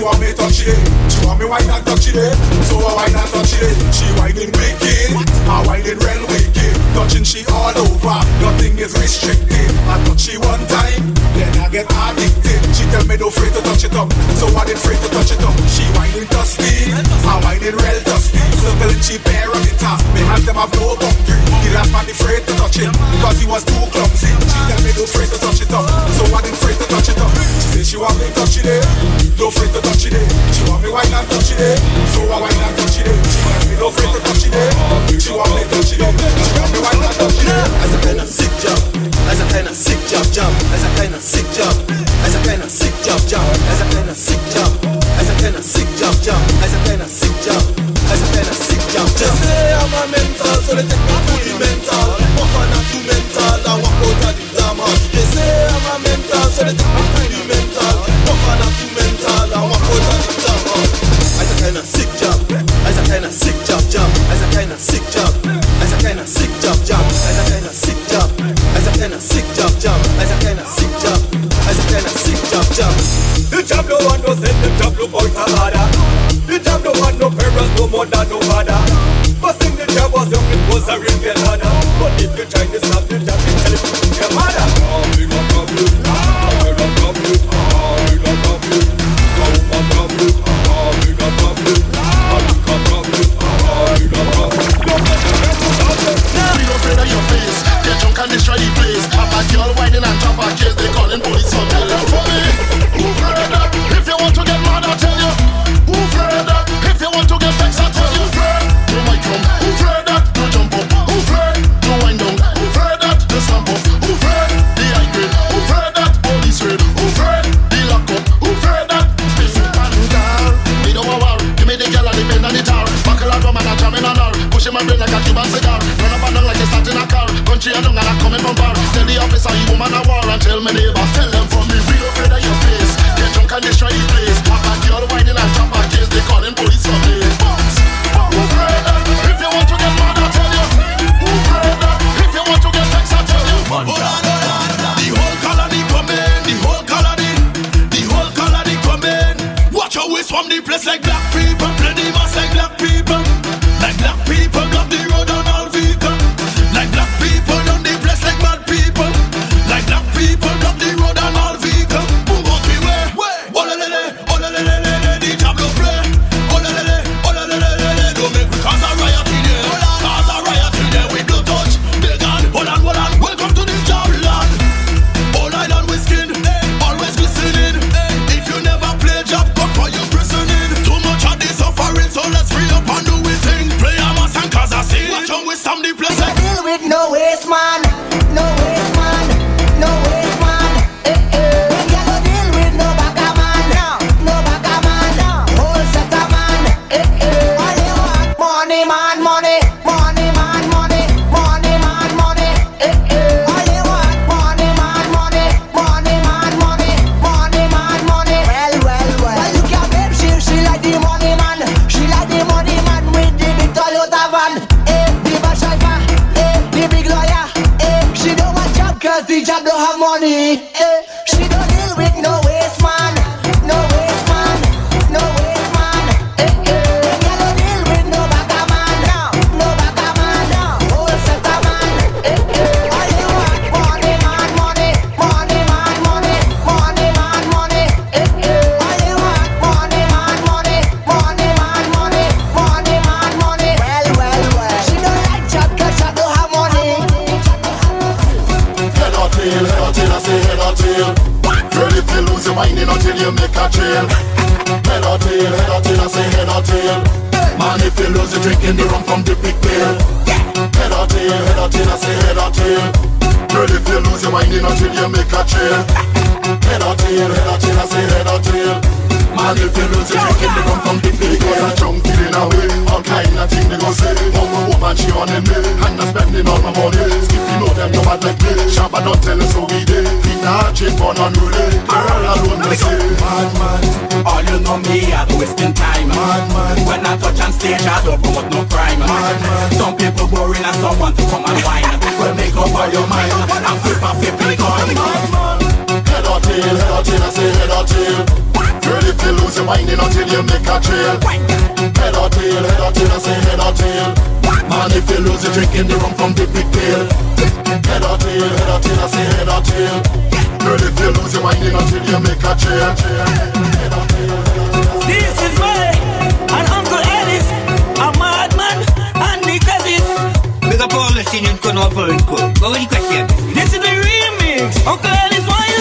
She want me touch it. She want me wine and touch it. So I wine and touch it. She whining wicked. I whining real wicked. Touching she all over. Nothing is restricted. I touch she one time, then I get addicted. She tell me don't afraid to touch it up. So I didn't afraid to touch it up. She whining dusty. I whining real dusty. Circling she bare on the ah, top. Me have them have no boundary. The last man afraid to touch it because he was too clumsy. She tell me don't afraid to touch it up. So I didn't afraid to touch it up. She say she want me touch it. Eh? it. She want me touch it. So I touch it. She want me no to touch it. She want me touch it. As a kind of sick jump, as a kind of sick jump, jump, as a kind of sick. Don't send them. Madman, all you know me, I do wasting time. Madman, when I touch on stage, I don't promote no crime. Madman, some people boring and some want to come and whine. well, make up all your mind and flip a flip it on. Madman, head or tail, head or tail, I say head or tail. Girl, if you lose your mind until you make a trail. Head or tail, head or tail, I say head or tail. Man, if you lose, you're drinking the rum from the big pail. Head or tail, head or tail, I say head or tail. Girl, if you lose your mind, then until you make a change. This is Mary and Uncle Ellis, a madman and the cousins. Big up all the singing, Conor Pearl, Go with the question. This is the remix. Uncle Ellis, why you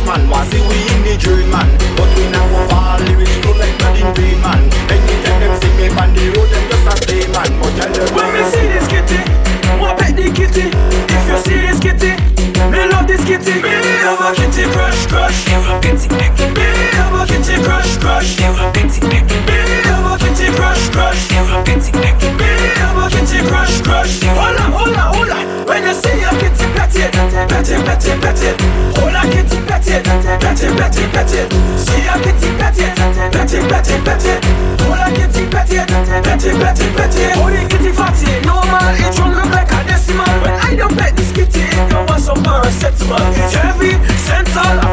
this man Was see we in the dream man? But we now have all lyrics flow like blood in vein man. Anytime them see me on the road them just a play man. But tell them When me see this kitty, what pet the kitty? If you see this kitty, me love this kitty. Me love a kitty crush crush. Kitty Me. Love a kitty crush crush. Kitty Me. Love a kitty crush crush. Kitty Me. Love a kitty crush crush. Hold on, hold on, hold on. When you see a kitty petty, petty, petty, petty, petty it, bet it, bet it, bet it. See ya get it, bet it, bet it, bet it, bet fatty, no man, it run like a decimal. When I don't bet this kitty, it don't want some paracetamol. Heavy, central,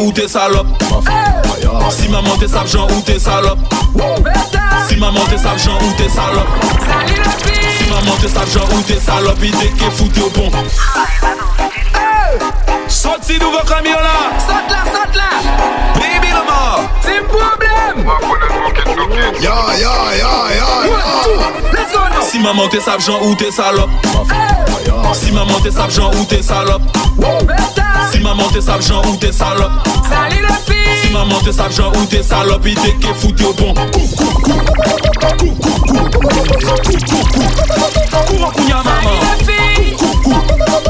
ou te salop Si maman te sap jan ou te salop Si maman te sap jan ou te salop Si maman te sap jan ou te salop I deke foute ou bon Sot si nou vok ramyon la Sot la, sot la Baby maman! Timbo Si maman t'es sap ou t'es salope. Si maman t'es sap Jean ou t'es salope. Si maman t'es sap Jean ou t'es salope. Salut les filles. Si maman t'es sap Jean ou t'es salope, il t'est qu'est foutu au bon. Cours, cours, cours, cours, cours, cours, cours, cours, cours, cours, cours, cours, cours, cours, cours,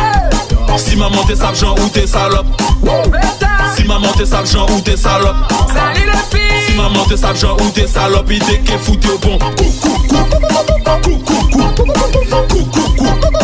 Si maman t'es sale, ou t'es salope? Si maman t'es sale, ou t'es salope? Si maman t'es sale, ou t'es salope, il t'est foutu au bon. Coucou, coucou, coucou, coucou, coucou, coucou, coucou.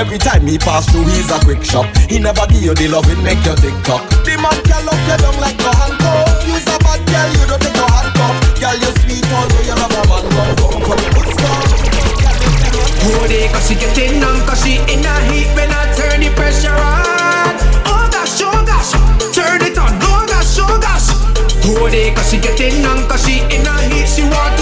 Every time he pass through, he's a quick shot. He never give you the loving, make you tick tock. The man can love you down like no handcuff. You's a bad girl, you don't take no handcuff. Girl, you're sweet, although you love a man. Come, come, come, good come Hold it, cause she getting numb, cause she in a heat when I turn the pressure on. Oh gosh, oh gosh, turn it on, oh gosh, oh gosh. Hold it, cause she getting numb, cause she in a heat, she want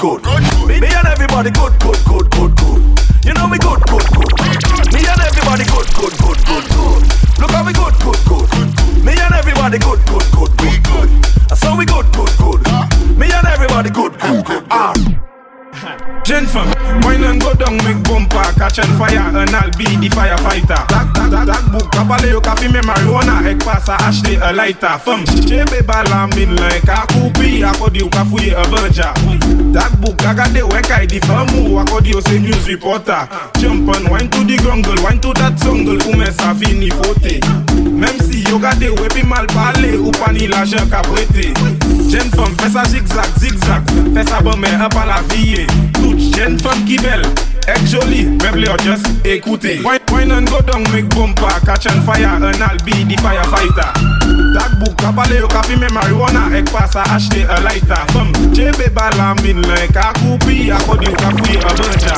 good. Me and everybody good, good, good, good, good. You know me good, good, good. Me and everybody good, good, good, good, good. Look how we good, good, good. good. Me and everybody good, good, good, good, good. So we good, good, good. Me and everybody good, good, good. Ah. Gen fam, wine and go down, make bumper, catch and fire, and I'll be the firefighter. Logbook, kapale yo ka fime marijuana. Ek pa sa ashte e laita Fem, chebe bala min lan E ka koupi, akodi yo ka fouye e berja Logbook, kagade we ka e di femu Akodi yo se news reporter. Chumpan, wine to di grongle Wine to dat songle, koumen sa fini fote. Mem si yo gade we pi mal pale Ou pa ni la jen ka brete Jen fem, fesa zigzag, zigzag. Fesa bome, e pa la viye Tout jen fem ki bel. Ek joli, me vle yo just ekoute. Wine an go down, mek bompa Catch an fire, an al be di firefighter. Takbouk, kapale yo kapi me marijuana Ek pasa ashte a lighter. Fem, jebe bala min la Ek akupi, akodi yo kafuye a bunja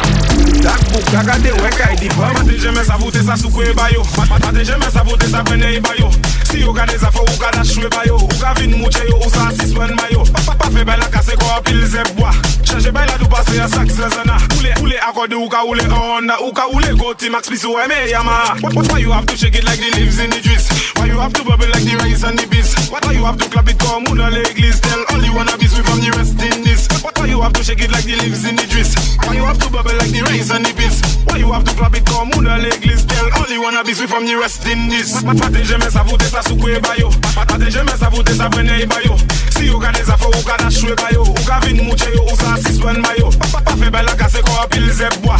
Takbouk, kagade wek ay di fam. Mate jeme savote sa soukwe bayo. Mate jeme savote sa vene bayo. Si yo gade zafo, ou bayo. Ou mouche yo, ou sa mayo. Pa, fe bela kase ko apil zep bwa Chanje bay la pase a sak zezana Oule, oule akode ou ka oule Ou ka oule go T-Max please ou eme what, Why you have to shake it like the leaves in the juice? Why you have to bubble like the rice and the beans? Why you have to clap it come on l'église Tell. All you wanna be sweet from the rest you have to shake it like the leaves in the trees? Why you have to bubble like the rays on the pills? Why you have to clap it comme una l'église tell all you wanna be sweet from the rest in this. Pate jeme sa voute sa soukwe bayo Pate jeme sa voute sa prene bayo Si yo ka deza fo ou ka dashwe bayo Ou ka vin mouche yo ou sa asiswen bayo Pa fe bela kase ko apil zebwa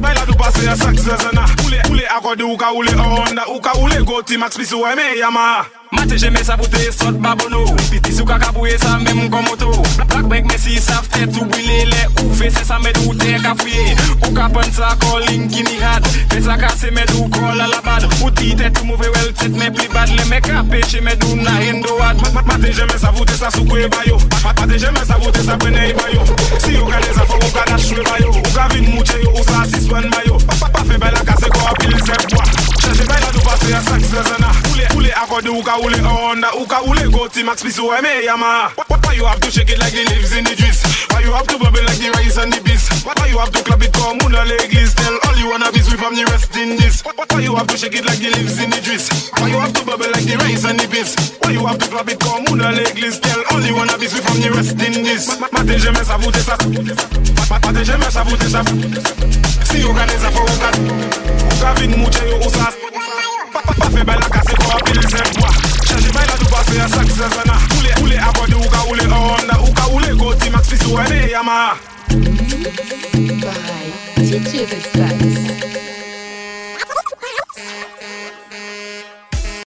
bay la do pase a sak zazana. Oule oule akode ou ka oule honda Ou ka oule go ti max pisi ou eme yama. Mate jeme sa pote sot babono Piti sou kakabouye sa mem komoto Black bank mesi saf tet ou wile le. Ou Fe Se sa med ou te kafouye Ou kapan sa kolin kini had. Fe sa kase med ou kol alabad Ou ti tet ou mouve wel tet me pli bad. Le me kapeche med ou na endo ad. Mate jeme sa pote sa soukwe bayo. Mate jeme sa pote sa prene e bayo. Si ou ka de zafo ou ka dashwe bayo. Ou ka vin mouche yo ou sa sispan bayo. Pa fe bay la kase ko apil sep mwa Chache bay la do pase ya sak se zena Ou le akode ou ka ou Honda Ou ka oule go T-Max please ou eme Yamaha Why, you have to shake it like the leaves in the juice? Why you have to bubble like the rice and the beans? Why, you have to clap it come on l'église Tell. All you wanna be sweet from the rest in this. Why, you have to shake it like the leaves in the juice? Why you have to bubble like the rice and the beans? Why you have to clap it come on l'église Tell. All you wanna be sweet from the rest in this. Mate jeme sa voute sa Mate jeme sa voute sa Si yo gade zafo ou ka Ou ka vin mouche yo ou sa Pa fe bel the kwa